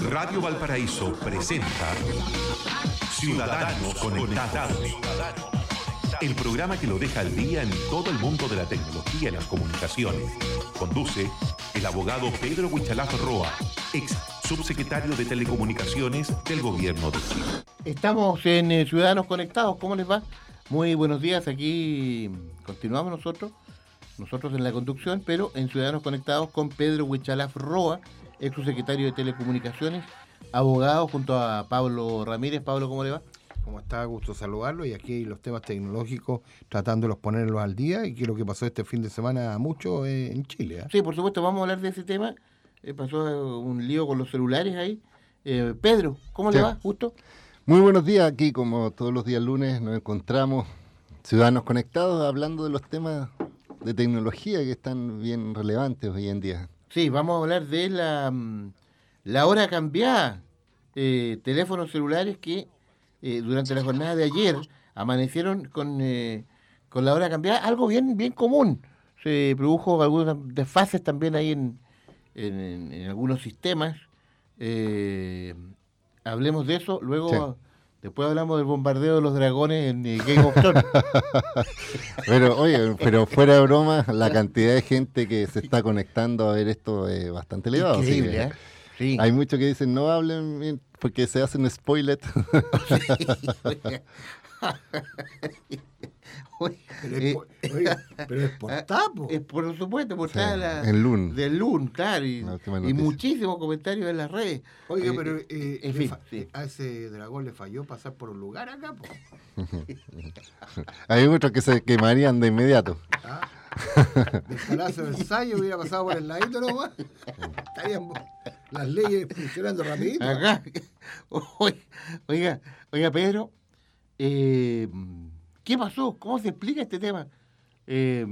Radio Valparaíso presenta Ciudadanos Conectados. El programa que lo deja al día en todo el mundo de la tecnología y las comunicaciones. Conduce el abogado Pedro Huichalaf Roa, ex subsecretario de Telecomunicaciones del Gobierno de Chile. Estamos en eh, Ciudadanos Conectados, ¿cómo les va? Muy buenos días, aquí continuamos nosotros, nosotros en la conducción, pero en Ciudadanos Conectados con Pedro Huichalaf Roa, ex subsecretario de Telecomunicaciones, abogado junto a Pablo Ramírez. Pablo, ¿cómo le va? ¿Cómo está? Gusto saludarlo. Y aquí los temas tecnológicos, tratándolos ponerlos al día y que lo que pasó este fin de semana mucho eh, en Chile. ¿eh? Sí, por supuesto, vamos a hablar de ese tema. Eh, pasó eh, un lío con los celulares ahí. Eh, Pedro, ¿cómo le va? Justo. Muy buenos días, aquí como todos los días lunes nos encontramos ciudadanos conectados hablando de los temas de tecnología que están bien relevantes hoy en día. Sí, vamos a hablar de la, mm, hora cambiada. Eh, teléfonos celulares que eh, durante la jornada de ayer amanecieron con, eh, con la hora cambiada, algo bien, bien común. Se produjo algunos desfases también ahí en, en- algunos sistemas. Hablemos de eso, luego. Después hablamos del bombardeo de los dragones en eh, Game of Thrones. Pero oye, pero fuera de broma, la cantidad de gente que se está conectando a ver esto es bastante elevado. Increíble, que ¿eh? Sí. Hay muchos que dicen no hablen porque se hacen spoilers. Pero eh, es por, oiga, pero es por tapo. Es por supuesto, por Sí, estar la- en Lun. del LUN, claro, y, muchísimos comentarios en las redes. Oiga, pero eh, eh, en fin, fa- sí. a ese dragón le falló pasar por un lugar acá. po. Hay otros que se quemarían de inmediato. ¿Ah? Del Palacio de Ensayo hubiera pasado por el ladito nomás. Estarían las leyes funcionando rapidito. Acá. Oiga, oiga, oiga, Pedro, eh, ¿qué pasó? ¿Cómo se explica este tema? Eh,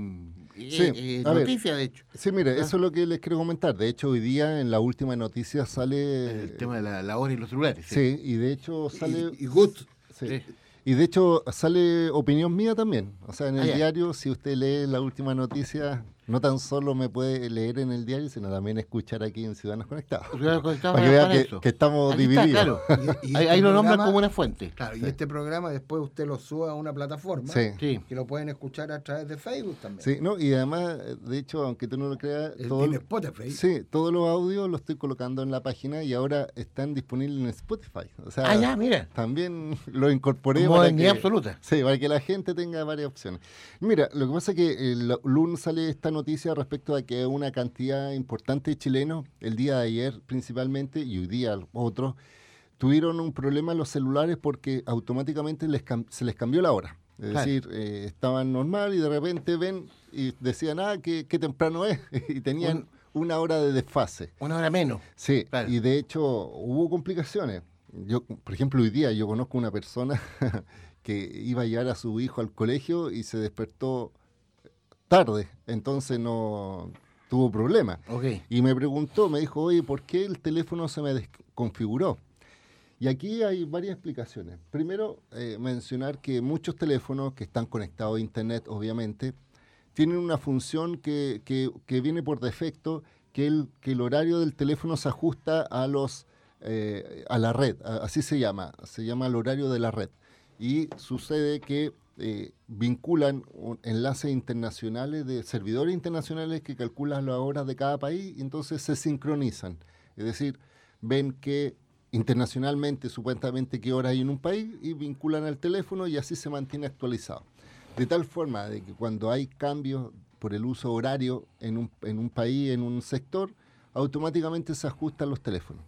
Sí, eh, ver. noticia, de hecho. Sí, mire, Ah. eso es lo que les quiero comentar. De hecho, hoy día en la última noticia sale... El tema de la, la hora y los celulares. Sí, y de hecho sale... Y, y Gut, sí. Sí. Y de hecho sale opinión mía también. O sea, en Ah, el ya. diario, si usted lee la última noticia, no tan solo me puede leer en el diario, sino también escuchar aquí en Ciudadanos Conectados. Ciudadanos Conectados Para que para vea que, estamos Aquí está, divididos. claro. Y- y ahí este ahí lo nombran como una fuente. Claro, y este programa después usted lo suba a una plataforma Sí. Sí. que lo pueden escuchar a través de Facebook también. Sí, no, y además, de hecho, aunque tú no lo creas, todo- tiene Spotify. sí, todos los audios los estoy colocando en la página y ahora están disponibles en Spotify. O sea, Ah, ya, mira. también lo incorporé para Modernidad que, absoluta. Sí, para que la gente tenga varias opciones. Mira, lo que pasa es que el LUN sale esta noticia respecto a que una cantidad importante de chilenos, el día de ayer principalmente, y hoy día otros, tuvieron un problema en los celulares porque automáticamente les se les cambió la hora. Es Claro. decir, eh, estaban normal y de repente ven y decían, ah, qué, qué temprano es, y tenían una hora de desfase. Una hora menos. Sí, Claro. y de hecho hubo complicaciones. Yo, por ejemplo, hoy día yo conozco una persona que iba a llevar a su hijo al colegio y se despertó tarde, entonces no tuvo problemas. Ok. Y me preguntó, me dijo, oye, ¿por qué el teléfono se me desconfiguró? Y aquí hay varias explicaciones. Primero, eh, mencionar que muchos teléfonos que están conectados a Internet, obviamente, tienen una función que, que- que viene por defecto, que el, que el horario del teléfono se ajusta a, los, eh, a la red, a- así se llama, se llama el horario de la red. Y sucede que eh, vinculan enlaces internacionales de servidores internacionales que calculan las horas de cada país y entonces se sincronizan. Es decir, ven que internacionalmente, supuestamente, qué hora hay en un país y vinculan al teléfono y así se mantiene actualizado. De tal forma de que cuando hay cambios por el uso horario en un, en un país, en un sector, automáticamente se ajustan los teléfonos.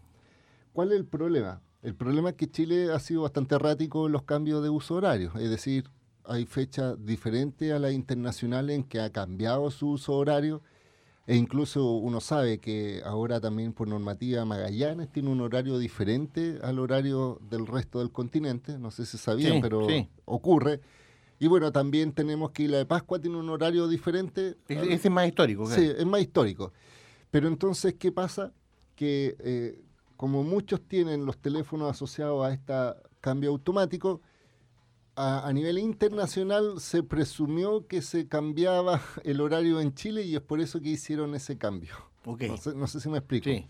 ¿Cuál es el problema? El problema es que Chile ha sido bastante errático en los cambios de uso horario, es decir, hay fechas diferentes a las internacionales en que ha cambiado su uso horario e incluso uno sabe que ahora también por normativa Magallanes tiene un horario diferente al horario del resto del continente, no sé si sabían, Sí, pero sí. ocurre. Y bueno, también tenemos que Isla de Pascua tiene un horario diferente. Ese ese es más histórico. claro. Sí, es más histórico. Pero entonces, ¿qué pasa? Que eh, como muchos tienen los teléfonos asociados a este cambio automático, a, a nivel internacional se presumió que se cambiaba el horario en Chile y es por eso que hicieron ese cambio. Ok. No sé, no sé si me explico. Sí.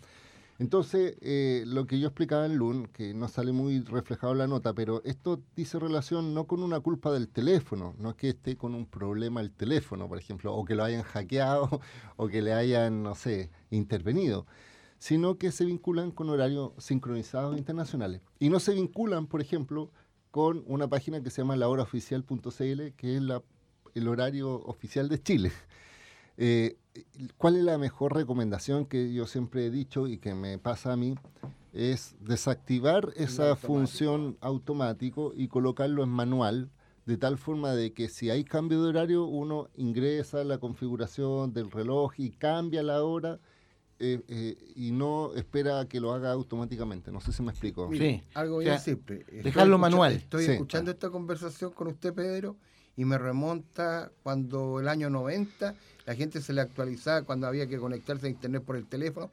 Entonces, eh, lo que yo explicaba en LUN, que no sale muy reflejado en la nota, pero esto dice relación no con una culpa del teléfono, no es que esté con un problema el teléfono, por ejemplo, o que lo hayan hackeado o que le hayan, no sé, intervenido, sino que se vinculan con horarios sincronizados internacionales. Y no se vinculan, por ejemplo, con una página que se llama lahoraoficial.cl, que es la, el horario oficial de Chile. Eh, ¿Cuál es la mejor recomendación que yo siempre he dicho y que me pasa a mí? Es desactivar esa función automático y colocarlo en manual, de tal forma de que si hay cambio de horario, uno ingresa la configuración del reloj y cambia la hora eh, eh, y no espera que lo haga automáticamente. No sé si me explico. Sí. Algo bien simple. dejarlo manual. Estoy Sí. escuchando esta conversación con usted, Pedro, y me remonta cuando el año 90 la gente se le actualizaba cuando había que conectarse a internet por el teléfono.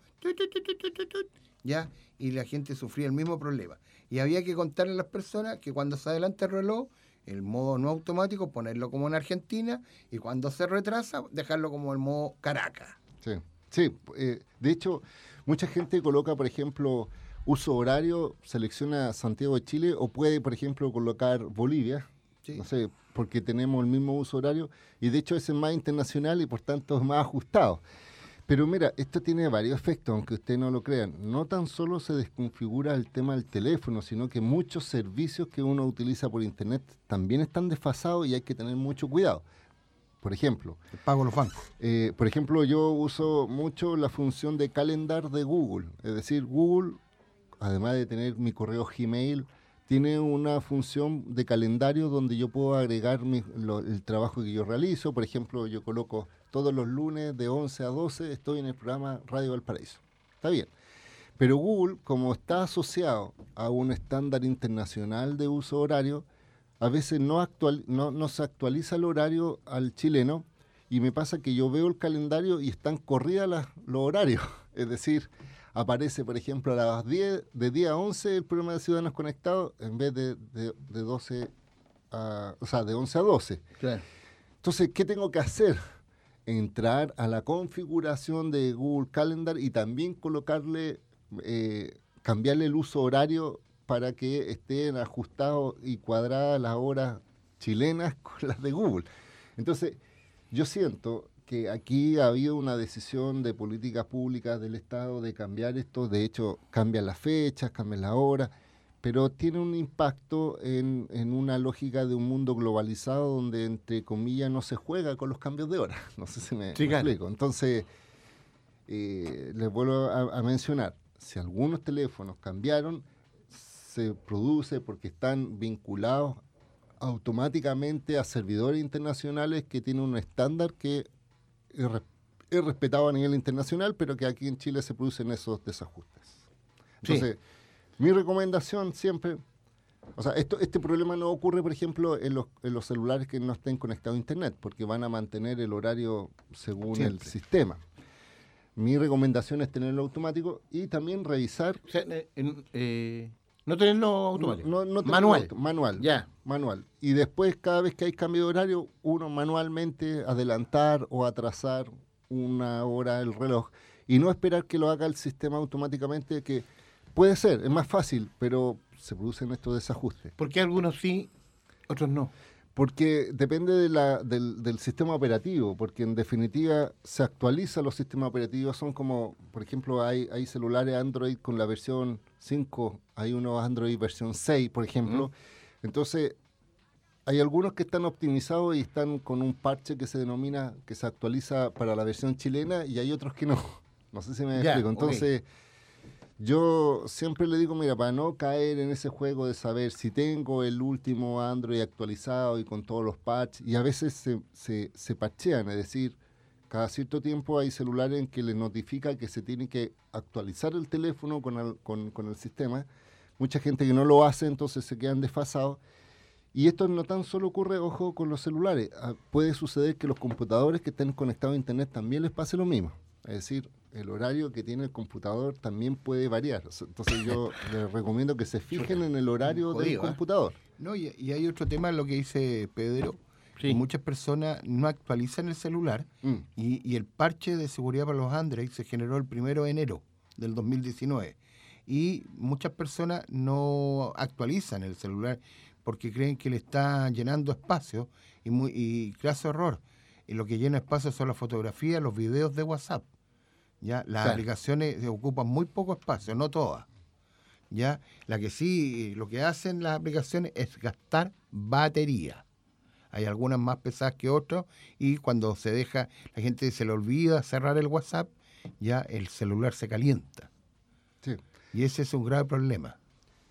ya, y la gente sufría el mismo problema. Y había que contarle a las personas que cuando se adelanta el reloj, el modo no automático, ponerlo como en Argentina, y cuando se retrasa, dejarlo como el modo Caracas. Sí, sí. eh, de hecho, mucha gente coloca, por ejemplo, uso horario, selecciona Santiago de Chile o puede, por ejemplo, colocar Bolivia. Sí. No sé, porque tenemos el mismo uso horario y de hecho ese es más internacional y por tanto es más ajustado. Pero mira, esto tiene varios efectos, aunque ustedes no lo crean. No tan solo se desconfigura el tema del teléfono, sino que muchos servicios que uno utiliza por internet también están desfasados y hay que tener mucho cuidado. Por ejemplo, El pago los bancos. eh, por ejemplo, yo uso mucho la función de calendar de Google. Es decir, Google, además de tener mi correo Gmail, tiene una función de calendario donde yo puedo agregar mi- lo- el trabajo que yo realizo. Por ejemplo, yo coloco todos los lunes de 11 a 12 estoy en el programa Radio Valparaíso. Está bien. Pero Google, como está asociado a un estándar internacional de uso horario, a veces no, actual, no, no se actualiza el horario al chileno y me pasa que yo veo el calendario y están corridas las- los horarios. Es decir, aparece, por ejemplo, a las 10, de 10 a 11 el programa de Ciudadanos Conectados en vez de, de, de 12 a, o sea, de 11 a 12. Claro. Entonces, ¿qué tengo que hacer? Entrar a la configuración de Google Calendar y también colocarle, eh, cambiarle el uso horario para que estén ajustados y cuadradas las horas chilenas con las de Google. Entonces, yo siento que aquí ha habido una decisión de políticas públicas del Estado de cambiar esto. De hecho, cambian las fechas, cambian la hora, pero tiene un impacto en, en una lógica de un mundo globalizado donde, entre comillas, no se juega con los cambios de hora. No sé si me, Sí, me claro. explico. Entonces, eh, les vuelvo a, a mencionar, si algunos teléfonos cambiaron, se produce porque están vinculados automáticamente a servidores internacionales que tienen un estándar que es, res- es respetado a nivel internacional, pero que aquí en Chile se producen esos desajustes. Sí. Entonces, mi recomendación siempre, o sea, esto, este problema no ocurre, por ejemplo, en los, en los celulares que no estén conectados a Internet, porque van a mantener el horario según el sistema. Mi recomendación es tenerlo automático y también revisar O sea, en- eh, no tenerlo automático. no- no Manual. auto- manual. Ya. Manual. Y después, cada vez que hay cambio de horario, uno manualmente adelantar o atrasar una hora el reloj y no esperar que lo haga el sistema automáticamente, que puede ser, es más fácil, pero se producen estos desajustes. Porque algunos sí, otros no. Porque depende de la- del, del sistema operativo, porque en definitiva se actualizan los sistemas operativos, son como, por ejemplo, hay, hay celulares Android con la versión 5, hay unos Android versión 6, por ejemplo. Entonces, hay algunos que están optimizados y están con un parche que se denomina, que se actualiza para la versión chilena y hay otros que no. No sé si me explico. Entonces, yo siempre le digo, mira, para no caer en ese juego de saber si tengo el último Android actualizado y con todos los patches, y a veces se, se, parchean, es decir, cada cierto tiempo hay celulares en que les notifica que se tiene que actualizar el teléfono con el, con, con el sistema. Mucha gente que no lo hace, entonces se quedan desfasados. Y esto no tan solo ocurre, ojo, con los celulares. Ah, puede suceder que los computadores que estén conectados a Internet también les pase lo mismo. Es decir, el horario que tiene el computador también puede variar. Entonces yo les recomiendo que se fijen en el horario del ¿eh? computador. No, y, y hay otro tema, lo que dice Pedro, Sí. que muchas personas no actualizan el celular Mm, y, y el parche de seguridad para los Android se generó el primero de enero. del 2019. Y muchas personas no actualizan el celular porque creen que le está llenando espacio y, muy, y clase error. Y lo que llena espacio son las fotografías, los videos de WhatsApp. ¿Ya? Las Claro. aplicaciones ocupan muy poco espacio, no todas. ¿ya? La que sí, lo que hacen las aplicaciones es gastar batería. Hay algunas más pesadas que otras y cuando se deja, la gente se le olvida cerrar el WhatsApp, ya el celular se calienta. Sí. Y ese es un grave problema.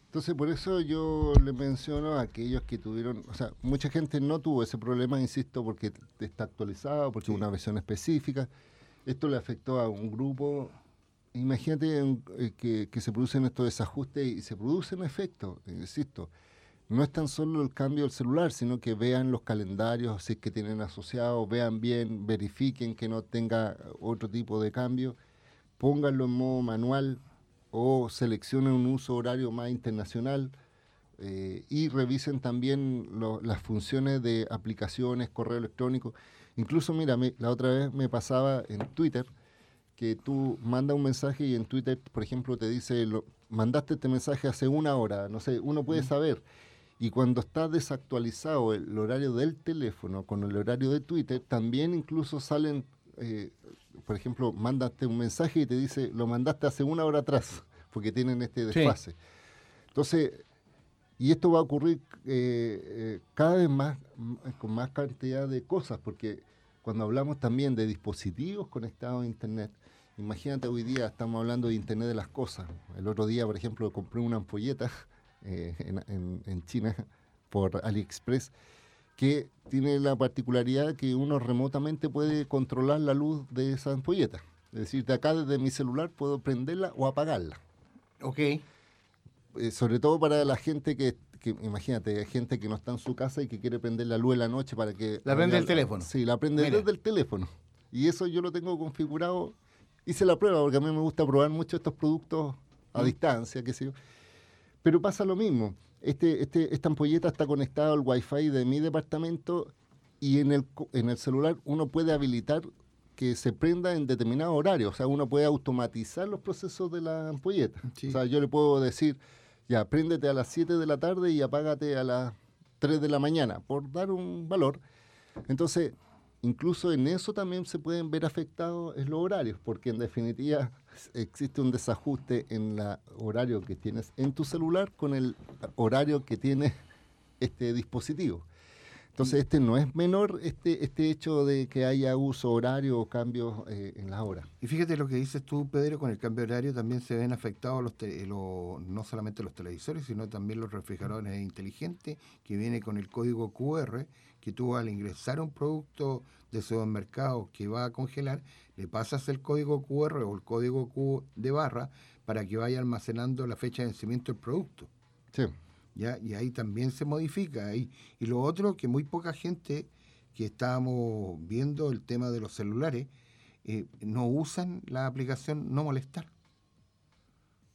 Entonces, por eso yo le menciono a aquellos que tuvieron, o sea, mucha gente no tuvo ese problema, insisto, porque está actualizado, porque es una versión específica. Esto le afectó a un grupo. Imagínate eh, que, se producen estos desajustes y se producen efectos, insisto. No es tan solo el cambio del celular, sino que vean los calendarios, si es que tienen asociados, vean bien, verifiquen que no tenga otro tipo de cambio, pónganlo en modo manual o seleccionen un uso horario más internacional eh, y revisen también las funciones de aplicaciones, correo electrónico. Incluso, mira, me- la otra vez me pasaba en Twitter que tú mandas un mensaje y en Twitter, por ejemplo, te dice, lo, mandaste este mensaje hace una hora, no sé, uno puede saber. Y cuando está desactualizado el horario del teléfono con el horario de Twitter, también incluso salen, eh, por ejemplo, mandaste un mensaje y te dice, lo mandaste hace una hora atrás, porque tienen este Sí. desfase. Entonces, y esto va a ocurrir eh, eh, cada vez más, con más cantidad de cosas, porque cuando hablamos también de dispositivos conectados a Internet, imagínate hoy día estamos hablando de Internet de las cosas. El otro día, por ejemplo, compré una ampolleta eh, en, en- en China por AliExpress que tiene la particularidad que uno remotamente puede controlar la luz de esa ampolleta. Es decir, de acá desde mi celular puedo prenderla o apagarla Ok. Eh, sobre todo para la gente que, que, imagínate, hay gente que no está en su casa y que quiere prender la luz en la noche para que... La prende del teléfono. Sí, la prende Mira. desde el teléfono. Y eso yo lo tengo configurado, hice la prueba porque a mí me gusta probar mucho estos productos a Mm. distancia, qué sé yo. Pero pasa lo mismo. Este, este, esta ampolleta está conectada al wifi de mi departamento y en el, en el celular uno puede habilitar que se prenda en determinado horario. O sea, uno puede automatizar los procesos de la ampolleta. Sí. O sea, yo le puedo decir, ya, préndete a las 7 de la tarde y apágate a las 3 de la mañana, por dar un valor. Entonces, incluso en eso también se pueden ver afectados los horarios, porque en definitiva existe un desajuste en el horario que tienes en tu celular con el horario que tiene este dispositivo. Entonces, este no es menor este, este hecho de que haya uso horario o cambios eh, en las horas. Y fíjate lo que dices tú, Pedro, con el cambio de horario también se ven afectados los te- no solamente los televisores, sino también los refrigeradores inteligentes que viene con el código QR, que tú al ingresar un producto de supermercado que va a congelar, le pasas el código QR o el código Q de barra para que vaya almacenando la fecha de vencimiento del producto. Sí. ¿Ya? Y ahí también se modifica. ahí. Y lo otro, que muy poca gente que estábamos viendo el tema de los celulares, eh, no usan la aplicación no molestar.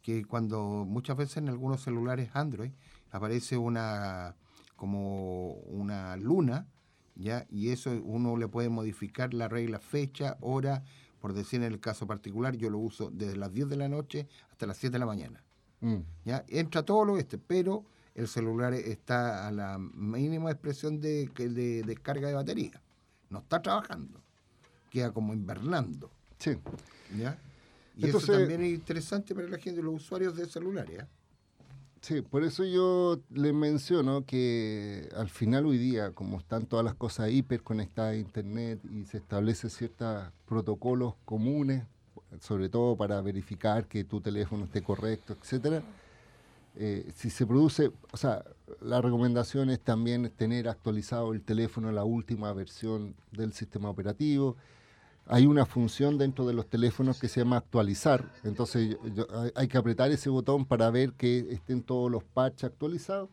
Que cuando muchas veces en algunos celulares Android aparece una como una luna, ¿ya? Y eso uno le puede modificar la regla fecha, hora, por decir en el caso particular, yo lo uso desde las 10 de la noche hasta las 7 de la mañana. Mm. ¿ya? Entra todo lo este, pero el celular está a la mínima expresión de, de descarga de batería. No está trabajando. Queda como invernando. Sí. ¿ya? Y Entonces- eso también es interesante para la gente, los usuarios de celulares. ¿ah? Sí, por eso yo les menciono que al final hoy día, como están todas las cosas hiperconectadas a Internet y se establecen ciertos protocolos comunes, sobre todo para verificar que tu teléfono esté correcto, etcétera, eh, si se produce, o sea, la recomendación es también tener actualizado el teléfono la última versión del sistema operativo. Hay una función dentro de los teléfonos que se llama actualizar, entonces yo- yo- hay- que apretar ese botón para ver que estén todos los parches actualizados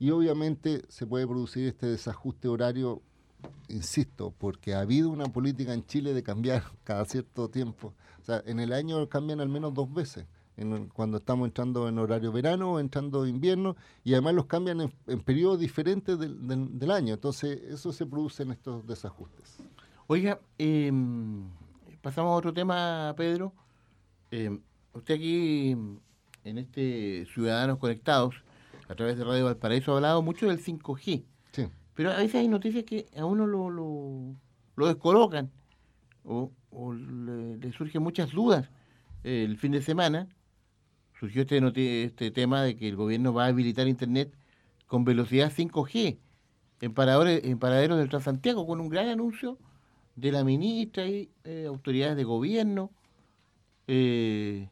y obviamente se puede producir este desajuste horario, insisto, porque ha habido una política en Chile de cambiar cada cierto tiempo. O sea, en el año cambian al menos dos veces, en cuando estamos entrando en horario verano o entrando invierno, y además los cambian en, en periodos diferentes del, del- del año. Entonces, eso se produce en estos desajustes. Oiga, eh, pasamos a otro tema, Pedro. Eh, usted aquí, en este Ciudadanos Conectados, a través de Radio Valparaíso, ha hablado mucho del 5G. Sí. Pero a veces hay noticias que a uno lo, lo, lo descolocan o, o le, le surgen muchas dudas. El fin de semana surgió este, este tema de que el gobierno va a habilitar Internet con velocidad 5G en, paradores, en paraderos del Transantiago, con un gran anuncio de la ministra y eh, autoridades de gobierno. Eh,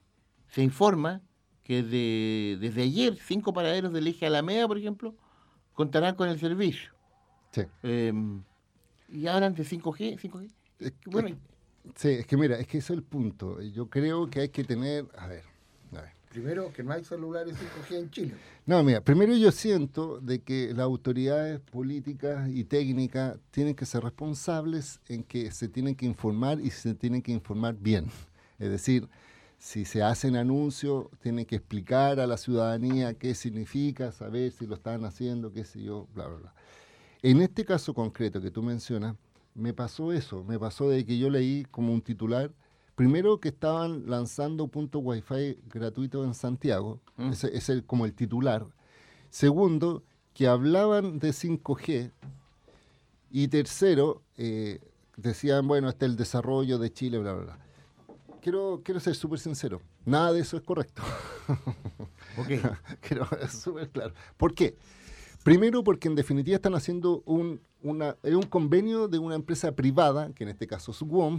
se informa que de- desde ayer cinco paraderos del eje Alameda, por ejemplo, contarán con el servicio. Sí. Eh, y hablan de 5G, 5G. Es que- Bueno, Sí, es que mira, es que ese es el punto. Yo creo que hay que tener, a ver. Primero, que no hay celulares 5G en Chile. No, mira, primero yo siento de que las autoridades políticas y técnicas tienen que ser responsables en que se tienen que informar y se tienen que informar bien. Es decir, si se hacen anuncios, tienen que explicar a la ciudadanía qué significa, saber si lo están haciendo, qué sé yo, bla, bla, bla. En este caso concreto que tú mencionas, me pasó eso, me pasó de que yo leí como un titular, primero que estaban lanzando punto wifi gratuito en Santiago, Mm. ese es el, como el titular. Segundo, que hablaban de 5G. Y tercero, eh, decían, bueno, este es el desarrollo de Chile, bla, bla, bla. Quiero, quiero ser súper sincero, nada de eso es correcto. ok. Quiero ser súper claro. ¿Por qué? Primero porque en definitiva están haciendo un, una, un convenio de una empresa privada, que en este caso es WOM,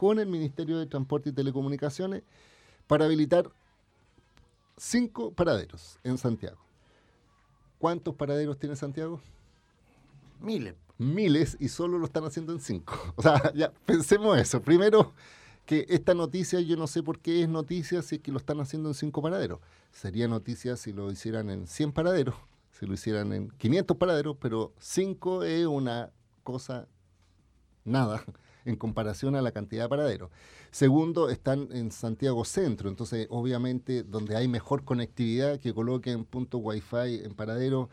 con el Ministerio de Transporte y Telecomunicaciones para habilitar cinco paraderos en Santiago. ¿Cuántos paraderos tiene Santiago? Miles. miles y solo lo están haciendo en cinco. O sea, ya pensemos eso. Primero, que esta noticia, yo no sé por qué es noticia si es que lo están haciendo en cinco paraderos. Sería noticia si lo hicieran en 100 paraderos, si lo hicieran en 500 paraderos, pero cinco es una cosa nada en comparación a la cantidad de paraderos. Segundo, están en Santiago Centro, entonces obviamente donde hay mejor conectividad que coloquen punto wifi en paradero,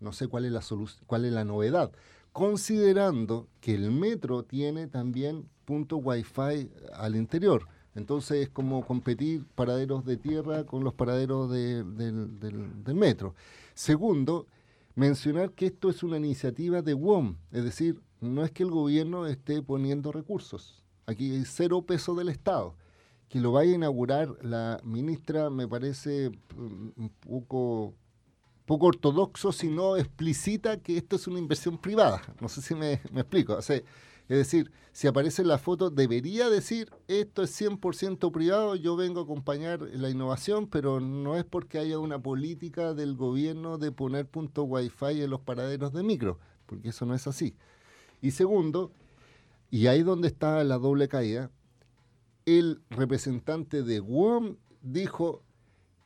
no sé cuál es la cuál es la novedad, considerando que el metro tiene también punto wifi al interior. Entonces es como competir paraderos de tierra con los paraderos de- del, del- del metro. Segundo, mencionar que esto es una iniciativa de WOM, es decir, no es que el gobierno esté poniendo recursos. Aquí hay cero peso del Estado. Que lo vaya a inaugurar la ministra me parece mm, un poco, poco ortodoxo si no explicita que esto es una inversión privada. No sé si me, explico. Es decir, si aparece en la foto, debería decir esto es 100% privado, yo vengo a acompañar la innovación, pero no es porque haya una política del gobierno de poner punto wifi en los paraderos de micro, porque eso no es así. Y segundo, y ahí donde está la doble caída, el representante de WOM dijo,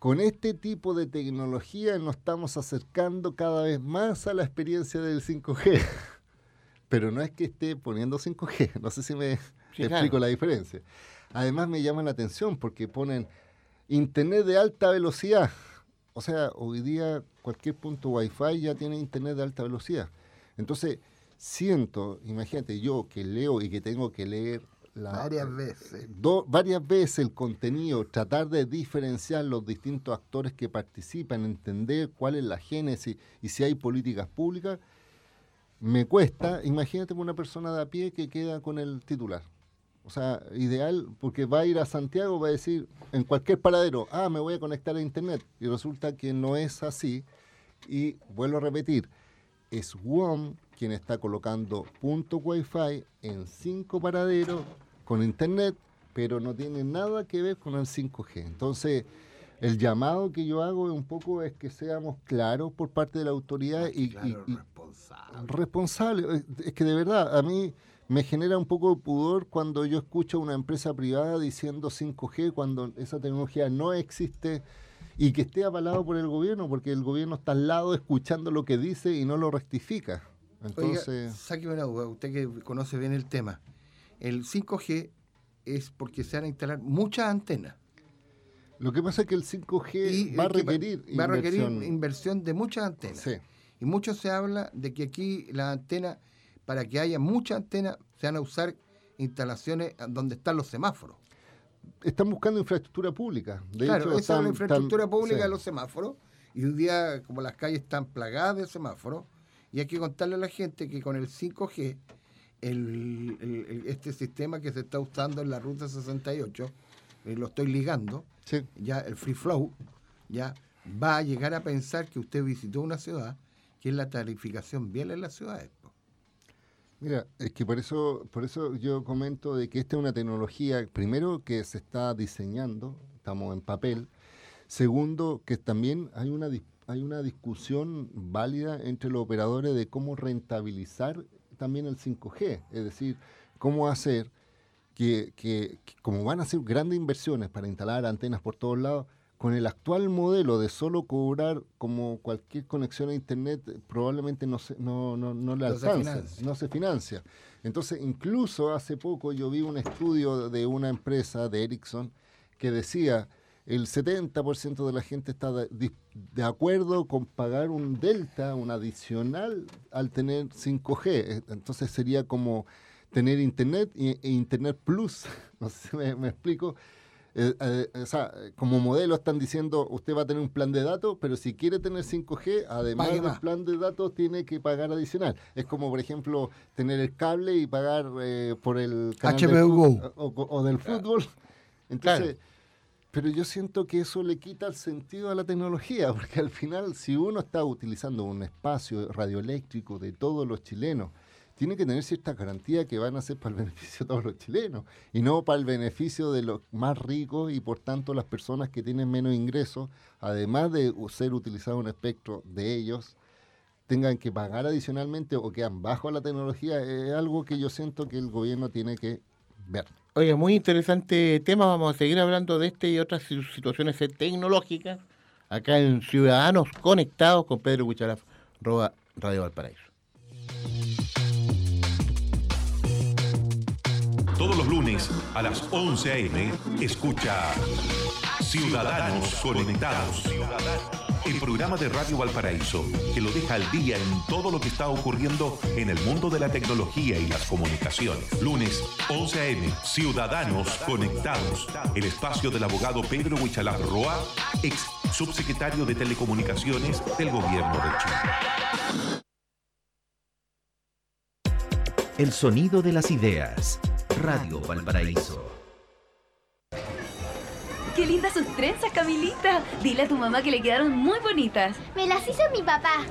con este tipo de tecnología nos estamos acercando cada vez más a la experiencia del 5G. Pero no es que esté poniendo 5G, no sé si me Sí, explico claro. la diferencia. Además me llama la atención porque ponen internet de alta velocidad. O sea, hoy día cualquier punto wifi ya tiene internet de alta velocidad. Entonces, siento, imagínate yo que leo y que tengo que leer la, Varias veces. do- varias veces el contenido, tratar de diferenciar los distintos actores que participan, entender cuál es la génesis y si hay políticas públicas, me cuesta, imagínate una persona de a pie que queda con el titular. O sea, ideal, porque va a ir a Santiago, va a decir en cualquier paradero, ah, me voy a conectar a internet. Y resulta que no es así. Y vuelvo a repetir, es WOM quien está colocando punto wifi en cinco paraderos con internet, pero no tiene nada que ver con el 5G. Entonces, el llamado que yo hago un poco es que seamos claros por parte de la autoridad y, Claro, y- responsable. responsable. Es que de verdad, a mí me genera un poco de pudor cuando yo escucho a una empresa privada diciendo 5G cuando esa tecnología no existe y que esté avalado por el gobierno, porque el gobierno está al lado escuchando lo que dice y no lo rectifica. Oiga, Entonces, sáqueme una duda, usted que conoce bien el tema. El 5G es porque se van a instalar muchas antenas. lo que pasa es que el 5G Y va a requerir va a requerir inversión. inversión de muchas antenas. Sí. Y mucho se habla de que aquí las antenas, para que haya muchas antenas, se van a usar instalaciones donde están los semáforos. están buscando infraestructura pública. De claro, hecho, esa están- es la infraestructura están- pública sí. de los semáforos. Y un día, como las calles están plagadas de semáforos, y hay que contarle a la gente que con el 5G, el, el- el- este sistema que se está usando en la ruta 68, eh, lo estoy ligando, Sí. ya el free flow, ya va a llegar a pensar que usted visitó una ciudad, que es la tarificación vial en las ciudades. Mira, es que por eso, por eso yo comento de que esta es una tecnología, primero que se está diseñando, estamos en papel, segundo que también hay una dis- hay una discusión válida entre los operadores de cómo rentabilizar también el 5G, es decir, cómo hacer que, que- que como van a hacer grandes inversiones para instalar antenas por todos lados, con el actual modelo de solo cobrar como cualquier conexión a internet, probablemente no, se, no, no, no le No alcanza, no se financia. Entonces, incluso hace poco yo vi un estudio de una empresa de Ericsson que decía el 70% de la gente está de, acuerdo con pagar un delta, un adicional al tener 5G. Eh, Entonces sería como tener internet e, e internet plus, no sé si me, me explico. Eh, eh, o sea, como modelo están diciendo, usted va a tener un plan de datos, pero si quiere tener 5G, además Pague del más. plan de datos, tiene que pagar adicional. Es como, por ejemplo, tener el cable y pagar eh, por el canal del HBO fut- Go. o, o del fútbol. Entonces, pero yo siento que eso le quita el sentido a la tecnología, porque al final, si uno está utilizando un espacio radioeléctrico de todos los chilenos, tiene que tener ciertas garantías que van a ser para el beneficio de todos los chilenos y no para el beneficio de los más ricos y por tanto las personas que tienen menos ingresos, además de ser utilizado un espectro de ellos, tengan que pagar adicionalmente o quedan bajo la tecnología. Es algo que yo siento que el gobierno tiene que ver. Oye, muy interesante tema. Vamos a seguir hablando de este y otras si- situaciones tecnológicas acá en Ciudadanos Conectados con Pedro Huichalaf, arroba Radio Valparaíso. Todos los lunes a las 11 a.m. escucha Ciudadanos Conectados. El programa de Radio Valparaíso que lo deja al día en todo lo que está ocurriendo en el mundo de la tecnología y las comunicaciones. Lunes 11 a.m. Ciudadanos Conectados. El espacio del abogado Pedro Huichalaf Roa, ex subsecretario de Telecomunicaciones del Gobierno de Chile. El sonido de las ideas. Radio Valparaíso. ¡Qué lindas sus trenzas, Camilita! Dile a tu mamá que le quedaron muy bonitas. Me las hizo mi papá.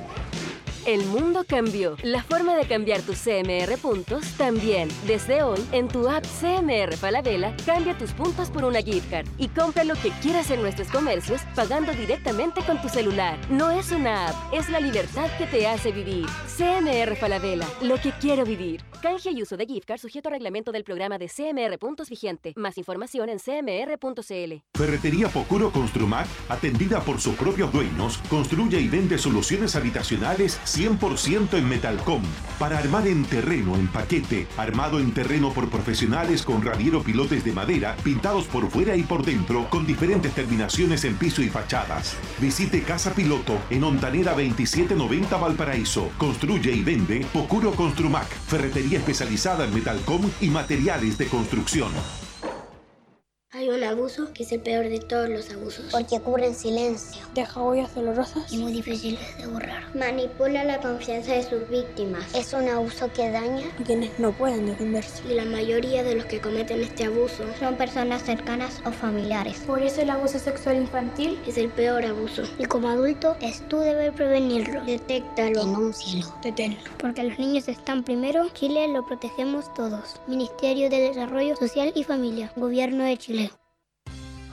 El mundo cambió. La forma de cambiar tus CMR puntos también. Desde hoy, en tu app CMR Falabella, cambia tus puntos por una gift card y compra lo que quieras en nuestros comercios pagando directamente con tu celular. No es una app, es la libertad que te hace vivir. CMR Falabella, lo que quiero vivir. Canje y uso de gift card sujeto a reglamento del programa de CMR Puntos vigente. Más información en cmr.cl. Ferretería Pocuro Construmac, atendida por sus propios dueños, construye y vende soluciones habitacionales 100% en Metalcom. Para armar en terreno, en paquete, armado en terreno por profesionales con radiero pilotes de madera, pintados por fuera y por dentro, con diferentes terminaciones en piso y fachadas. Visite Casa Piloto en Ontanera 2790 Valparaíso. Y vende Pocuro Construmac, ferretería especializada en Metalcom y materiales de construcción. Hay un abuso que es el peor de todos los abusos. Porque ocurre en silencio. Deja huellas dolorosas. Y muy difíciles de borrar. Manipula la confianza de sus víctimas. Es un abuso que daña. A quienes no pueden defenderse. Y la mayoría de los que cometen este abuso son personas cercanas o familiares. Por eso el abuso sexual infantil Es el peor abuso. Y como adulto es tu deber prevenirlo. Detéctalo. Denúncialo. deténlo. Porque los niños están primero. Chile lo protegemos todos. Ministerio de Desarrollo Social y Familia. Gobierno de Chile.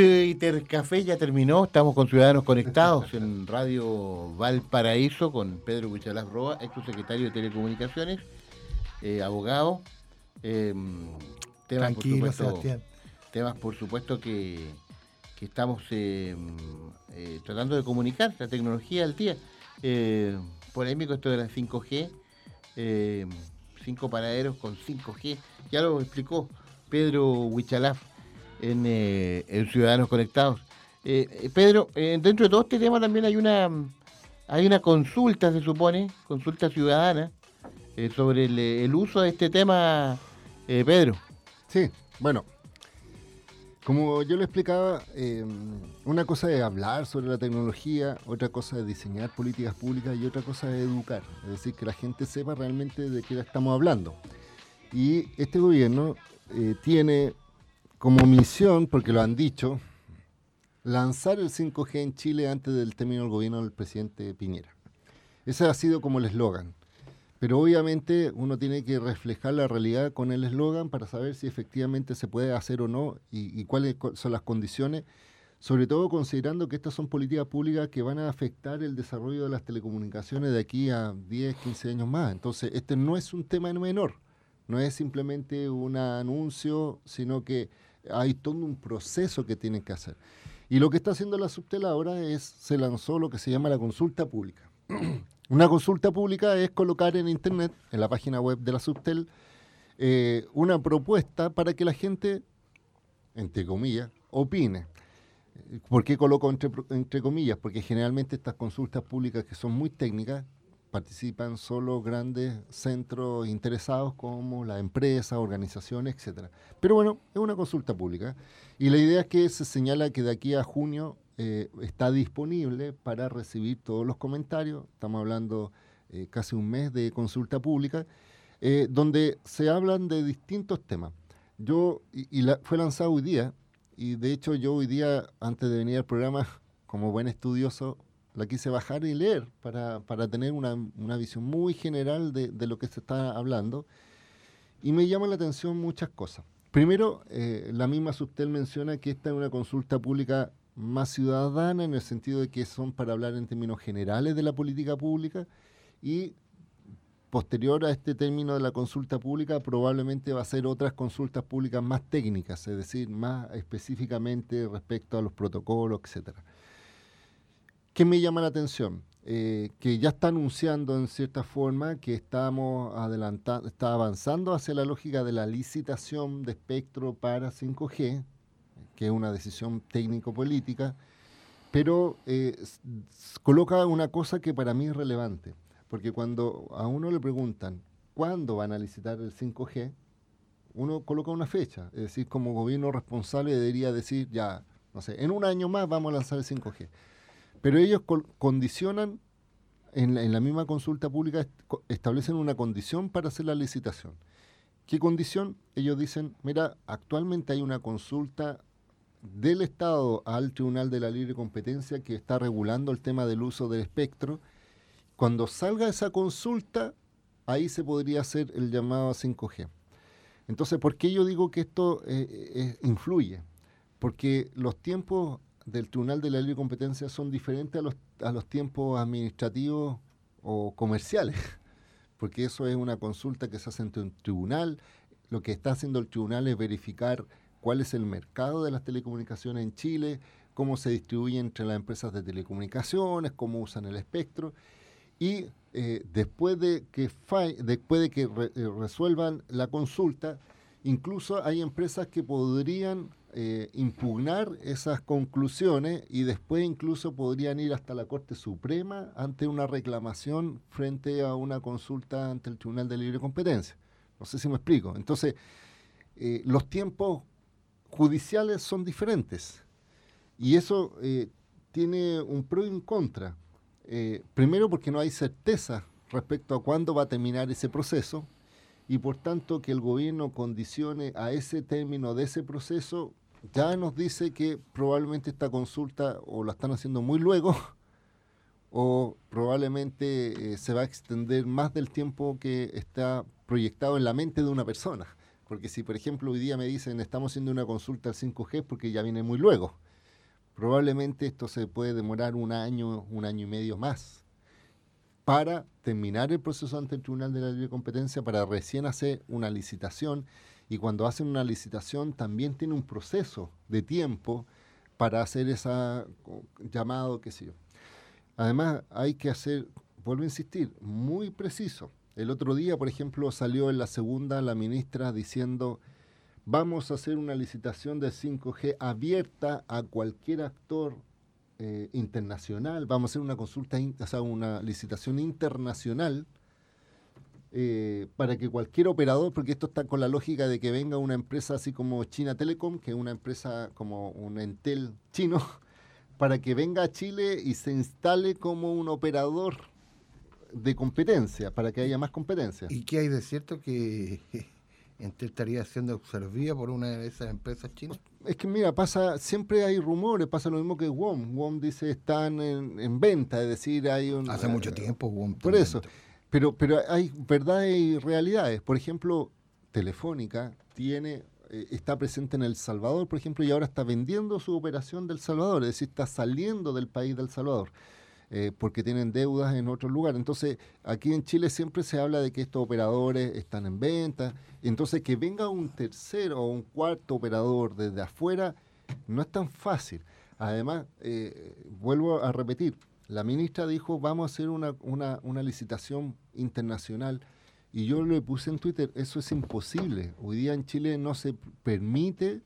Twitter Café ya terminó, estamos con Ciudadanos Conectados en Radio Valparaíso con Pedro Huichalás Roa, ex secretario de Telecomunicaciones, eh, abogado. Eh, temas, por supuesto, temas, por supuesto, que, estamos eh, tratando de comunicar, la tecnología al día. polémico esto de la 5G, cinco paraderos con 5G, ya lo explicó Pedro Huichalaf en, eh, Ciudadanos Conectados. Eh, eh, Pedro, dentro de todo este tema también hay una hay una consulta, se supone, consulta ciudadana, sobre el, uso de este tema, Pedro. Sí, bueno, como yo le explicaba, una cosa es hablar sobre la tecnología, otra cosa es diseñar políticas públicas y otra cosa es educar, es decir, que la gente sepa realmente de qué estamos hablando. Y este gobierno tiene como misión, porque lo han dicho, lanzar el 5G en Chile antes del término del gobierno del presidente Piñera. Ese ha sido como el eslogan. Pero obviamente uno tiene que reflejar la realidad con el eslogan para saber si efectivamente se puede hacer o no y, cuáles son las condiciones, sobre todo considerando que estas son políticas públicas que van a afectar el desarrollo de las telecomunicaciones de aquí a 10, 15 años más. Entonces, este no es un tema menor, no es simplemente un anuncio, sino que hay todo un proceso que tienen que hacer. Y lo que está haciendo la Subtel ahora es, se lanzó lo que se llama la consulta pública. Una consulta pública es colocar en Internet, en la página web de la Subtel, eh, una propuesta para que la gente, entre comillas, opine. ¿Por qué coloco entre, entre comillas? Porque generalmente estas consultas públicas que son muy técnicas participan solo grandes centros interesados como las empresas, organizaciones, etcétera. Pero bueno, es una consulta pública y la idea es que se señala que de aquí a junio eh, está disponible para recibir todos los comentarios. Estamos hablando eh, casi un mes de consulta pública, eh, donde se hablan de distintos temas. Yo, y, fue lanzado hoy día, y de hecho yo hoy día, antes de venir al programa, como buen estudioso, la quise bajar y leer para, para tener una, una, visión muy general de, de, lo que se está hablando. Y me llama la atención muchas cosas. Primero, eh, la misma Subtel menciona que esta es una consulta pública más ciudadana en el sentido de que son para hablar en términos generales de la política pública y posterior a este término de la consulta pública probablemente va a ser otras consultas públicas más técnicas, es decir, más específicamente respecto a los protocolos, etcétera. ¿Qué me llama la atención? Eh, que ya está anunciando en cierta forma que estamos adelantando, está avanzando hacia la lógica de la licitación de espectro para 5G, que es una decisión técnico-política, pero eh, coloca una cosa que para mí es relevante, porque cuando a uno le preguntan cuándo van a licitar el 5G, uno coloca una fecha, es decir, como gobierno responsable debería decir ya, no sé, en un año más vamos a lanzar el 5G. Pero ellos condicionan, en la, misma consulta pública, establecen una condición para hacer la licitación. ¿Qué condición? Ellos dicen, mira, actualmente hay una consulta del Estado al Tribunal de la Libre Competencia que está regulando el tema del uso del espectro. Cuando salga esa consulta, ahí se podría hacer el llamado a 5G. Entonces, ¿por qué yo digo que esto eh, eh, influye? Porque los tiempos del Tribunal de la Libre Competencia son diferentes a los, a los tiempos administrativos o comerciales, porque eso es una consulta que se hace ante un tribunal. Lo que está haciendo el tribunal es verificar cuál es el mercado de las telecomunicaciones en Chile, cómo se distribuye entre las empresas de telecomunicaciones, cómo usan el espectro. Y eh, después de que, después de que eh, resuelvan la consulta, incluso hay empresas que podrían eh, impugnar esas conclusiones y después incluso podrían ir hasta la Corte Suprema ante una reclamación frente a una consulta ante el Tribunal de Libre Competencia. No sé si me explico. Entonces, eh, los tiempos judiciales son diferentes y eso eh, tiene un pro y un contra. primero porque no hay certeza respecto a cuándo va a terminar ese proceso y por tanto que el gobierno condicione a ese término de ese proceso ya nos dice que probablemente esta consulta o la están haciendo muy luego o probablemente eh, se va a extender más del tiempo que está proyectado en la mente de una persona. Porque si, por ejemplo, hoy día me dicen estamos haciendo una consulta al 5G porque ya viene muy luego, probablemente esto se puede demorar un año, un año y medio más para terminar el proceso ante el Tribunal de la Libre Competencia, para recién hacer una licitación y cuando hacen una licitación también tiene un proceso de tiempo para hacer esa llamado, qué sé yo. Además, hay que hacer, vuelvo a insistir, muy preciso. El otro día, por ejemplo, salió en la segunda la ministra diciendo, vamos a hacer una licitación de 5G abierta a cualquier actor eh, internacional, vamos a hacer una consulta, o sea, una licitación internacional eh, para que cualquier operador, porque esto está con la lógica de que venga una empresa así como China Telecom, que es una empresa como un Entel chino, para que venga a Chile y se instale como un operador de competencia, para que haya más competencia. ¿Y qué hay de cierto que Entel estaría siendo absorbida por una de esas empresas chinas? Es que mira, pasa, siempre hay rumores, pasa lo mismo que WOM. WOM dice están en, venta, es decir, hay un... Hace mucho tiempo WOM. Por eso. Pero, pero hay verdades y realidades. Por ejemplo, Telefónica tiene eh, está presente en El Salvador, por ejemplo, y ahora está vendiendo su operación del Salvador, es decir, está saliendo del país del Salvador. Eh, porque tienen deudas en otro lugar. Entonces, aquí en Chile siempre se habla de que estos operadores están en venta. Entonces, que venga un tercero o un cuarto operador desde afuera no es tan fácil. Además, eh, vuelvo a repetir, la ministra dijo, vamos a hacer una, una, una licitación internacional. Y yo le puse en Twitter, eso es imposible. Hoy día en Chile no se permite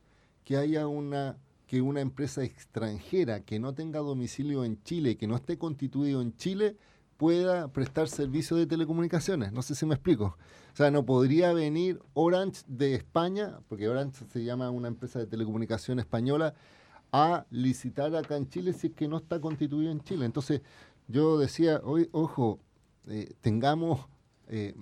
que haya una que una empresa extranjera que no tenga domicilio en Chile, que no esté constituido en Chile, pueda prestar servicio de telecomunicaciones. No sé si me explico. O sea, no podría venir Orange de España, porque Orange se llama una empresa de telecomunicación española, a licitar acá en Chile si es que no está constituido en Chile. Entonces, yo decía, hoy, ojo, eh, tengamos eh,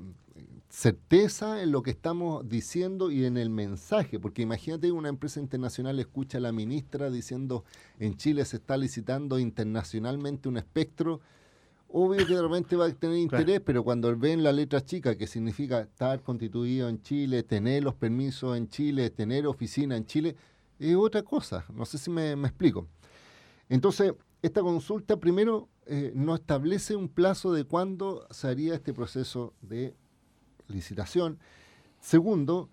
certeza en lo que estamos diciendo y en el mensaje, porque imagínate una empresa internacional escucha a la ministra diciendo en Chile se está licitando internacionalmente un espectro, obvio que de repente va a tener interés, pero cuando ven la letra chica, que significa estar constituido en Chile, tener los permisos en Chile, tener oficina en Chile, es otra cosa, no sé si me, explico. Entonces, esta consulta primero eh, no establece un plazo de cuándo se haría este proceso de licitación. Segundo,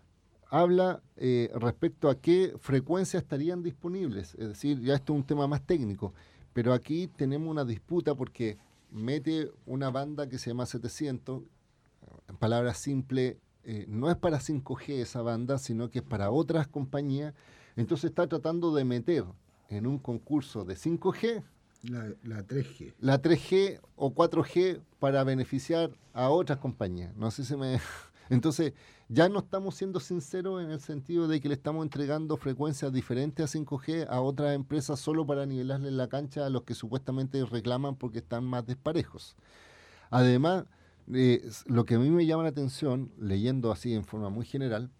habla eh, respecto a qué frecuencias estarían disponibles. Es decir, ya esto es un tema más técnico, pero aquí tenemos una disputa porque mete una banda que se llama 700, en palabras simples, eh, no es para 5G esa banda, sino que es para otras compañías. Entonces está tratando de meter en un concurso de 5G la, la, 3G. La 3G o 4G para beneficiar a otras compañías. No sé si me... Entonces, ya no estamos siendo sinceros en el sentido de que le estamos entregando frecuencias diferentes a 5G a otras empresas solo para nivelarle la cancha a los que supuestamente reclaman porque están más desparejos. Además, eh, lo que a mí me llama la atención, leyendo así en forma muy general,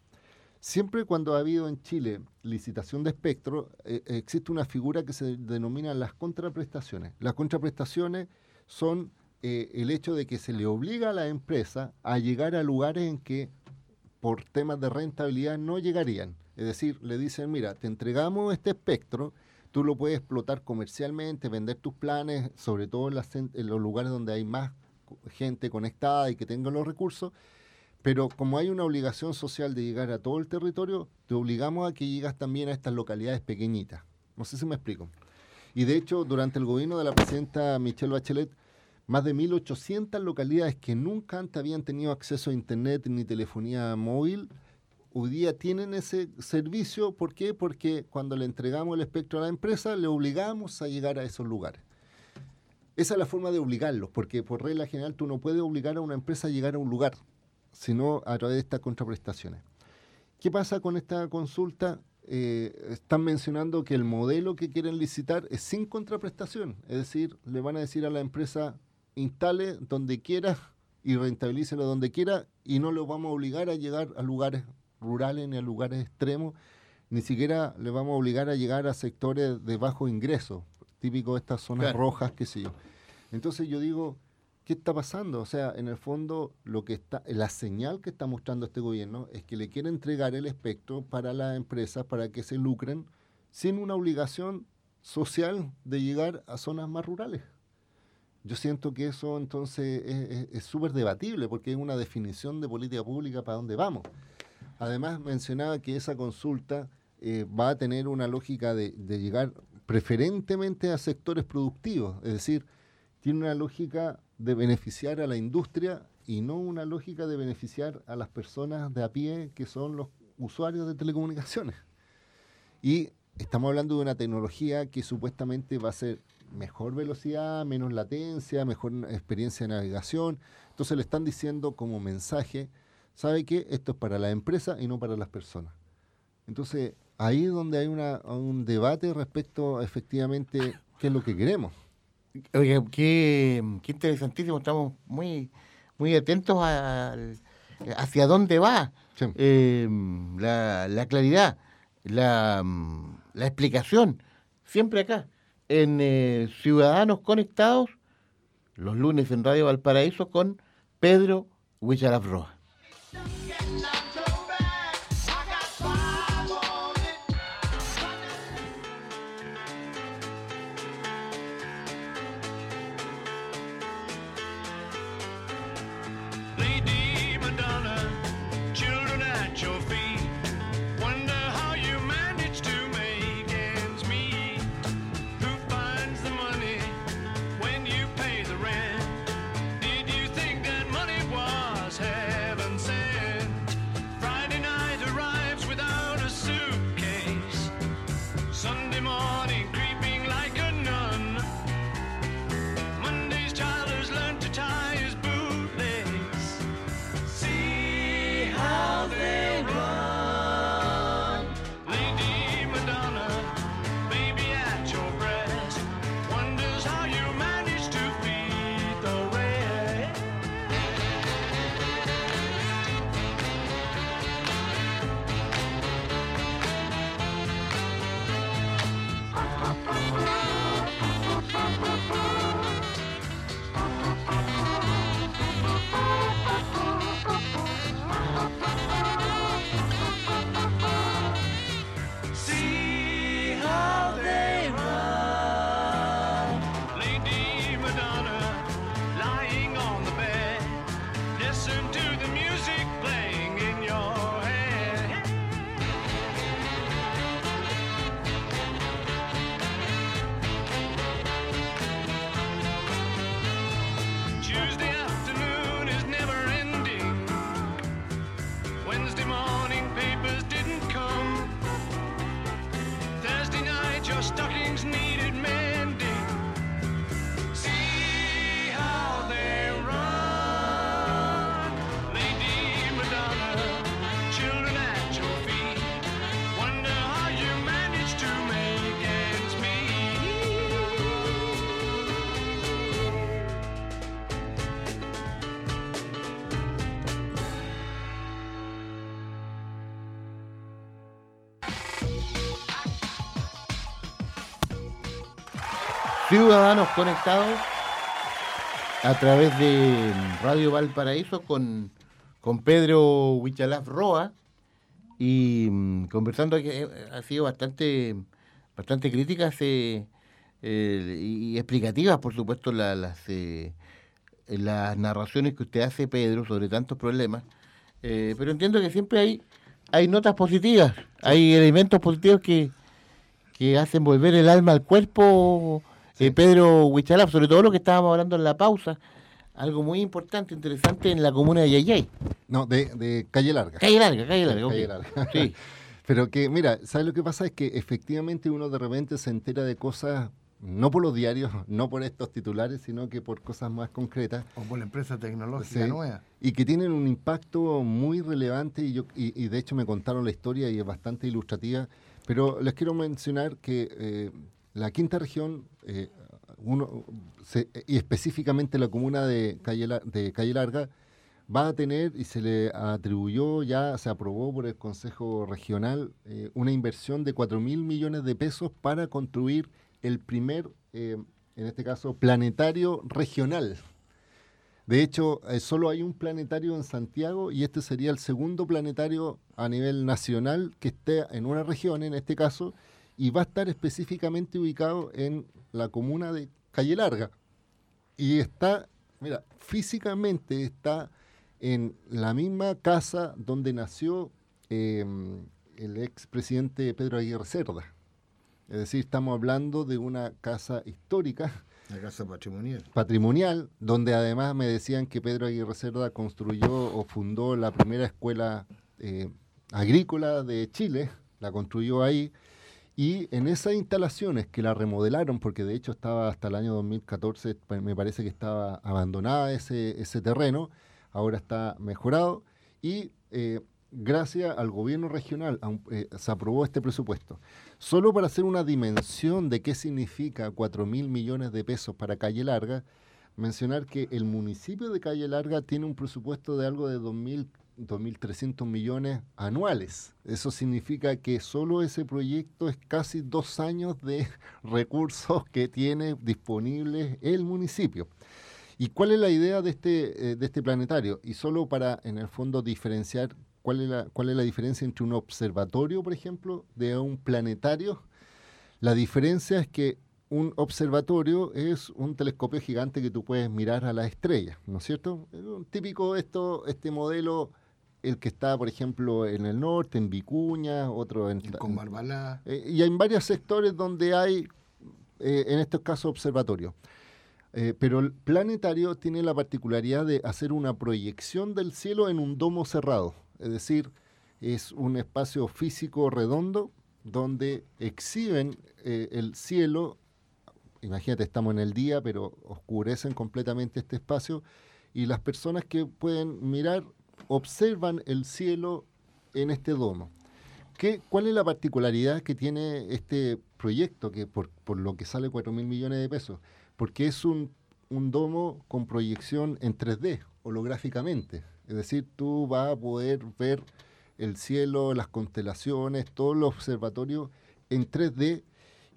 Siempre cuando ha habido en Chile licitación de espectro, eh, existe una figura que se denomina las contraprestaciones. Las contraprestaciones son eh, el hecho de que se le obliga a la empresa a llegar a lugares en que por temas de rentabilidad no llegarían. Es decir, le dicen, mira, te entregamos este espectro, tú lo puedes explotar comercialmente, vender tus planes, sobre todo en, en los lugares donde hay más gente conectada y que tenga los recursos, pero como hay una obligación social de llegar a todo el territorio, te obligamos a que llegas también a estas localidades pequeñitas. No sé si me explico. Y de hecho, durante el gobierno de la presidenta Michelle Bachelet, más de 1.800 localidades que nunca antes habían tenido acceso a Internet ni telefonía móvil, hoy día tienen ese servicio. ¿Por qué? Porque cuando le entregamos el espectro a la empresa, le obligamos a llegar a esos lugares. Esa es la forma de obligarlos, porque por regla general tú no puedes obligar a una empresa a llegar a un lugar sino a través de estas contraprestaciones. ¿Qué pasa con esta consulta? Eh, están mencionando que el modelo que quieren licitar es sin contraprestación, es decir, le van a decir a la empresa instale donde quiera y rentabilícelo donde quiera y no lo vamos a obligar a llegar a lugares rurales ni a lugares extremos, ni siquiera le vamos a obligar a llegar a sectores de bajo ingreso, típico de estas zonas rojas, qué sé yo. Entonces yo digo, ¿Qué está pasando? O sea, en el fondo, lo que está, la señal que está mostrando este gobierno es que le quiere entregar el espectro para las empresas para que se lucren sin una obligación social de llegar a zonas más rurales. Yo siento que eso entonces es súper debatible porque es una definición de política pública para dónde vamos. Además, mencionaba que esa consulta eh, va a tener una lógica de, de llegar preferentemente a sectores productivos, es decir, tiene una lógica de beneficiar a la industria y no una lógica de beneficiar a las personas de a pie que son los usuarios de telecomunicaciones. Y estamos hablando de una tecnología que supuestamente va a ser mejor velocidad, menos latencia, mejor experiencia de navegación. Entonces le están diciendo como mensaje, ¿sabe qué? Esto es para la empresa y no para las personas. Entonces ahí es donde hay una, un debate respecto a efectivamente qué es lo que queremos. Oye, qué, interesantísimo, estamos muy, muy atentos hacia dónde va em, la, claridad, la, explicación, siempre acá, en eh, Ciudadanos Conectados, los lunes en Radio Valparaíso con Pedro Huicharafroa. Ciudadanos conectados a través de Radio Valparaíso con, con Pedro Huichalaf Roa y mm, conversando que eh, ha sido bastante bastante críticas eh, eh, y explicativas, por supuesto, la- las las narraciones que usted hace, Pedro, sobre tantos problemas. Pero entiendo que siempre hay hay notas positivas, hay elementos positivos que, que hacen volver el alma al cuerpo, eh, Pedro Huichalaf, sobre todo lo que estábamos hablando en la pausa, algo muy importante, interesante en la comuna de Yayay. No, de, de Calle Larga. Calle Larga, Calle Larga. Calle Larga. Sí. Pero que, mira, ¿sabes lo que pasa? Es que efectivamente uno de repente se entera de cosas, no por los diarios, no por estos titulares, sino que por cosas más concretas. O por la empresa tecnológica Sí, nueva. Y que tienen un impacto muy relevante y, yo, y, y de hecho me contaron la historia y es bastante ilustrativa. Pero les quiero mencionar que eh, la quinta región, eh, uno, y específicamente la comuna de Calle, de Calle Larga, va a tener y se le atribuyó, ya se aprobó por el Consejo Regional, eh, una inversión de 4 mil millones de pesos para construir el primer, eh, en este caso, planetario regional. De hecho, solo hay un planetario en Santiago y este sería el segundo planetario a nivel nacional que esté en una región, en este caso, y va a estar específicamente ubicado en la comuna de Calle Larga. Y está, mira, físicamente está en la misma casa donde nació eh, el expresidente Pedro Aguirre Cerda. Es decir, estamos hablando de una casa histórica La casa patrimonial. patrimonial, donde además me decían que Pedro Aguirre Cerda construyó o fundó la primera escuela eh, agrícola de Chile, la construyó ahí, y en esas instalaciones que la remodelaron, porque de hecho estaba hasta el año 2014, pa- me parece que estaba abandonada ese, ese terreno, ahora está mejorado, y eh, gracias al gobierno regional eh, se aprobó este presupuesto. Solo para hacer una dimensión de qué significa 4 mil millones de pesos para Calle Larga, mencionar que el municipio de Calle Larga tiene un presupuesto de algo de 2.000 2.300 millones anuales. Eso significa que solo ese proyecto es casi dos años de recursos que tiene disponibles el municipio. ¿Y cuál es la idea de este, eh, de este planetario? Y solo para, en el fondo, diferenciar cuál es, la, cuál es la diferencia entre un observatorio, por ejemplo, de un planetario. La diferencia es que un observatorio es un telescopio gigante que tú puedes mirar a las estrellas, ¿no es cierto? Típico esto, este modelo, el que está, por ejemplo, en el norte, en Vicuña, otro en... Con Barbalá. Eh, y hay varios sectores donde hay, eh, en estos casos, observatorios. Eh, pero el planetario tiene la particularidad de hacer una proyección del cielo en un domo cerrado. Es decir, es un espacio físico redondo donde exhiben el cielo. Imagínate, estamos en el día, pero oscurecen completamente este espacio. Y las personas que pueden mirar observan el cielo en este domo. ¿Qué, ¿Cuál es la particularidad que tiene este proyecto, que por, por lo que sale 4 mil millones de pesos? Porque es un, un domo con proyección en 3D, holográficamente. Es decir, tú vas a poder ver el cielo, las constelaciones, todos los observatorios en 3D.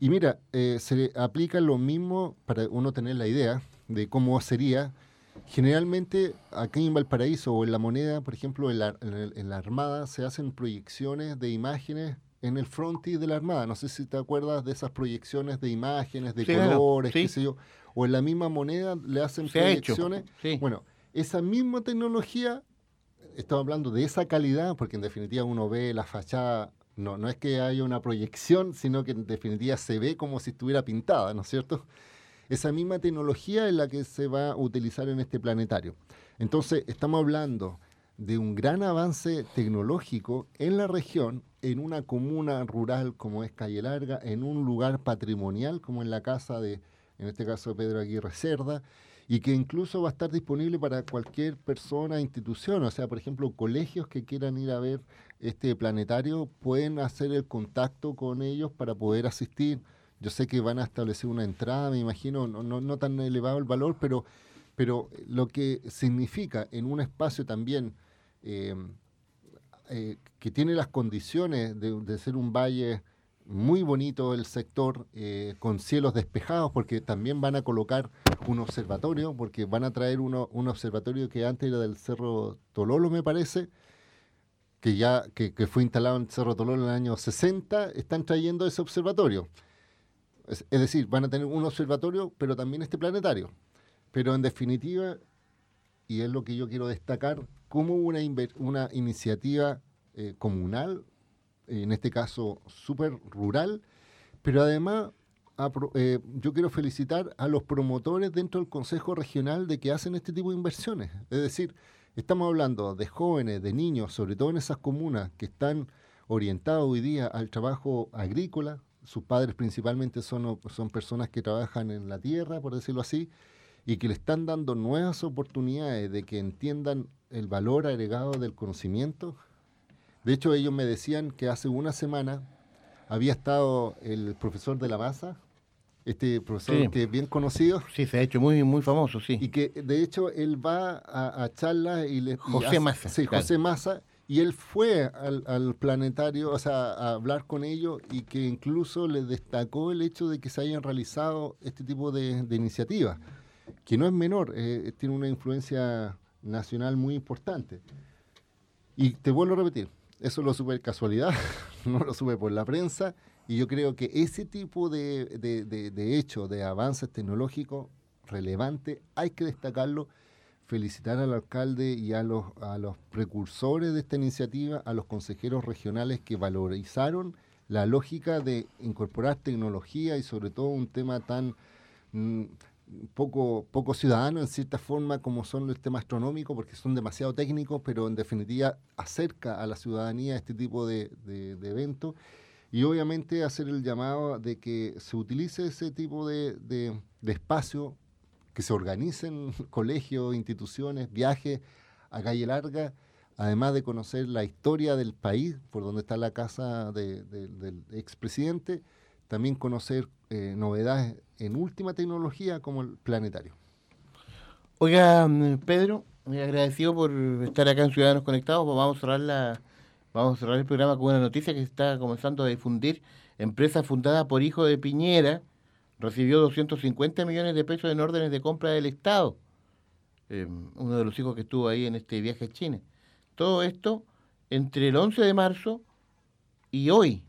Y mira, eh, se aplica lo mismo para uno tener la idea de cómo sería. Generalmente aquí en Valparaíso o en La Moneda, por ejemplo, en la, en el- en la Armada, se hacen proyecciones de imágenes en el frontis de la Armada. No sé si te acuerdas de esas proyecciones de imágenes, de Sí, claro, colores, sí. qué sé yo. O en la misma moneda le hacen Se ha hecho, proyecciones. sí. Bueno, esa misma tecnología, estamos hablando de esa calidad, porque en definitiva uno ve la fachada, no, no es que haya una proyección, sino que en definitiva se ve como si estuviera pintada, ¿no es cierto? Esa misma tecnología es la que se va a utilizar en este planetario. Entonces, estamos hablando de un gran avance tecnológico en la región, en una comuna rural como es Calle Larga, en un lugar patrimonial como en la casa de, en este caso, Pedro Aguirre Cerda, y que incluso va a estar disponible para cualquier persona, institución, o sea, por ejemplo, colegios que quieran ir a ver este planetario pueden hacer el contacto con ellos para poder asistir. Yo sé que van a establecer una entrada, me imagino, no, no, no tan elevado el valor, pero, pero lo que significa en un espacio también eh, eh, que tiene las condiciones de, ser un valle muy bonito el sector, eh, con cielos despejados, porque también van a colocar un observatorio, porque van a traer uno, un observatorio que antes era del Cerro Tololo, me parece, que ya que, que fue instalado en Cerro Tololo en el año 60, están trayendo ese observatorio. Es, decir, van a tener un observatorio, pero también este planetario. Pero en definitiva, y es lo que yo quiero destacar, como una, una iniciativa eh, comunal, en este caso súper rural, pero además eh, yo quiero felicitar a los promotores dentro del Consejo Regional de que hacen este tipo de inversiones. Es decir, estamos hablando de jóvenes, de niños, sobre todo en esas comunas que están orientados hoy día al trabajo agrícola. Sus padres principalmente son, son personas que trabajan en la tierra, por decirlo así, y que le están dando nuevas oportunidades de que entiendan el valor agregado del conocimiento. De hecho, ellos me decían que hace una semana había estado el profesor de la masa, este profesor Sí. que es bien conocido. Sí, se ha hecho muy, muy famoso, sí. Y que de hecho él va a, a charlas y le... y José hace- Massa, Sí, claro. José Massa. Y él fue al, al planetario, o sea, a hablar con ellos y que incluso le destacó el hecho de que se hayan realizado este tipo de, iniciativas, que no es menor, eh, tiene una influencia nacional muy importante. Y te vuelvo a repetir, eso lo supe casualidad, no lo supe por la prensa, y yo creo que ese tipo de, de, de, hechos, de avances tecnológicos relevantes, hay que destacarlo, felicitar al alcalde y a los, a los precursores de esta iniciativa, a los consejeros regionales que valorizaron la lógica de incorporar tecnología y sobre todo un tema tan mm, poco, poco ciudadano en cierta forma como son el tema astronómico, porque son demasiado técnicos, pero en definitiva acerca a la ciudadanía este tipo de, de- de eventos. Y obviamente hacer el llamado de que se utilice ese tipo de, de espacio, que se organicen colegios, instituciones, viajes a calle larga, además de conocer la historia del país, por donde está la casa de- de- del expresidente, también conocer eh, novedades en última tecnología como el planetario. Oiga, mm, Pedro, agradecido por estar acá en Ciudadanos Conectados. Pues vamos a cerrar la, vamos a cerrar el programa con una noticia que se está comenzando a difundir. Empresa fundada por hijo de Piñera recibió 250 millones de pesos en órdenes de compra del Estado. Eh, uno de los hijos que estuvo ahí en este viaje a China. Todo esto entre el 11 de marzo y hoy.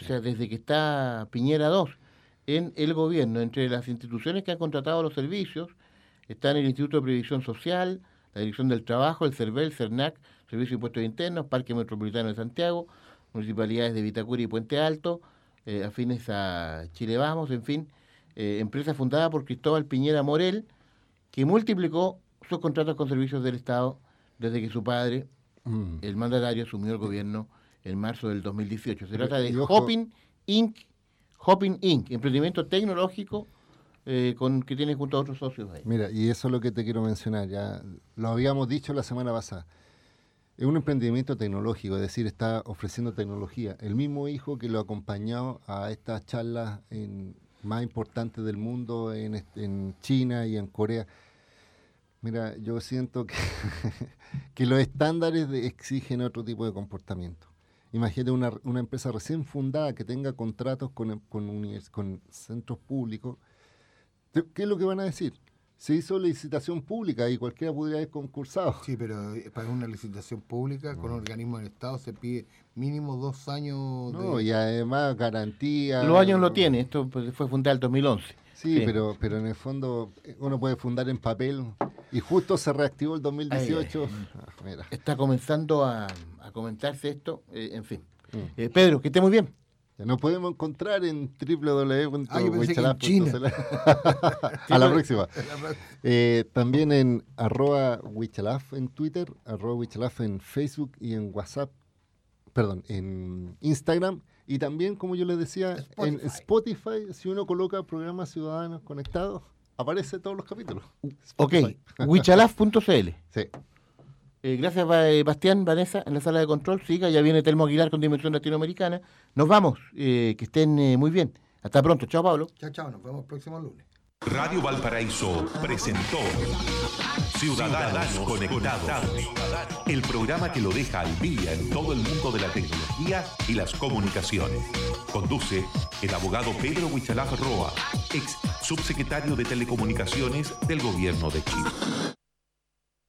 O sea, desde que está Piñera 2 en el gobierno, entre las instituciones que han contratado los servicios, están el Instituto de Previsión Social, la Dirección del Trabajo, el CERVEL, CERNAC, Servicio de Impuestos Internos, Parque Metropolitano de Santiago, municipalidades de Vitacura y Puente Alto, eh, afines a Chile Vamos, en fin, eh, empresa fundada por Cristóbal Piñera Morel, que multiplicó sus contratos con servicios del Estado desde que su padre, Mm. el mandatario, asumió el gobierno en marzo del 2018. Se trata de Hopping Inc., Hopping Inc., emprendimiento tecnológico eh, con que tiene junto a otros socios ahí. Mira, y eso es lo que te quiero mencionar, ya lo habíamos dicho la semana pasada. Es un emprendimiento tecnológico, es decir, está ofreciendo tecnología. El mismo hijo que lo acompañó a estas charlas en- más importantes del mundo en, China y en Corea. Mira, yo siento que, que los estándares exigen otro tipo de comportamiento. Imagínate una, una empresa recién fundada que tenga contratos con, con, con centros públicos. ¿Qué qué es lo que van a decir? Se hizo licitación pública y cualquiera podría haber concursado. Sí, pero eh, para una licitación pública con organismos del Estado se pide mínimo dos años No, y además garantía. Los años lo tiene, esto fue fundado en el 2011. Sí, Sí. Pero, pero en el fondo eh, uno puede fundar en papel y justo se reactivó el 2018. Ah, mira. Está comenzando a, a comentarse esto, eh, en fin. Mm. Eh, Pedro, que esté muy bien. Ya nos podemos encontrar en Ah, www.wichalaf.cl. A la próxima. Eh, también en arroba wichalaf en Twitter, arroba wichalaf en Facebook y en WhatsApp, perdón, en Instagram. Y también, como yo les decía, en Spotify, si uno coloca programas ciudadanos conectados, aparece todos los capítulos. Ok, Spotify. wichalaf.cl. Sí. Eh, gracias, eh, Bastián, Vanessa, en la sala de control. Siga, ya viene Telmo Aguilar con Dimensión Latinoamericana. Nos vamos, eh, que estén muy bien. Hasta pronto. Chao, Pablo. Chao, chao. Nos vemos el próximo lunes. Radio Valparaíso presentó Ciudadanos, Ciudadanos Conectados, el programa que lo deja al día en todo el mundo de la tecnología y las comunicaciones. Conduce el abogado Pedro Huichalaf Roa, ex subsecretario de Telecomunicaciones del Gobierno de Chile.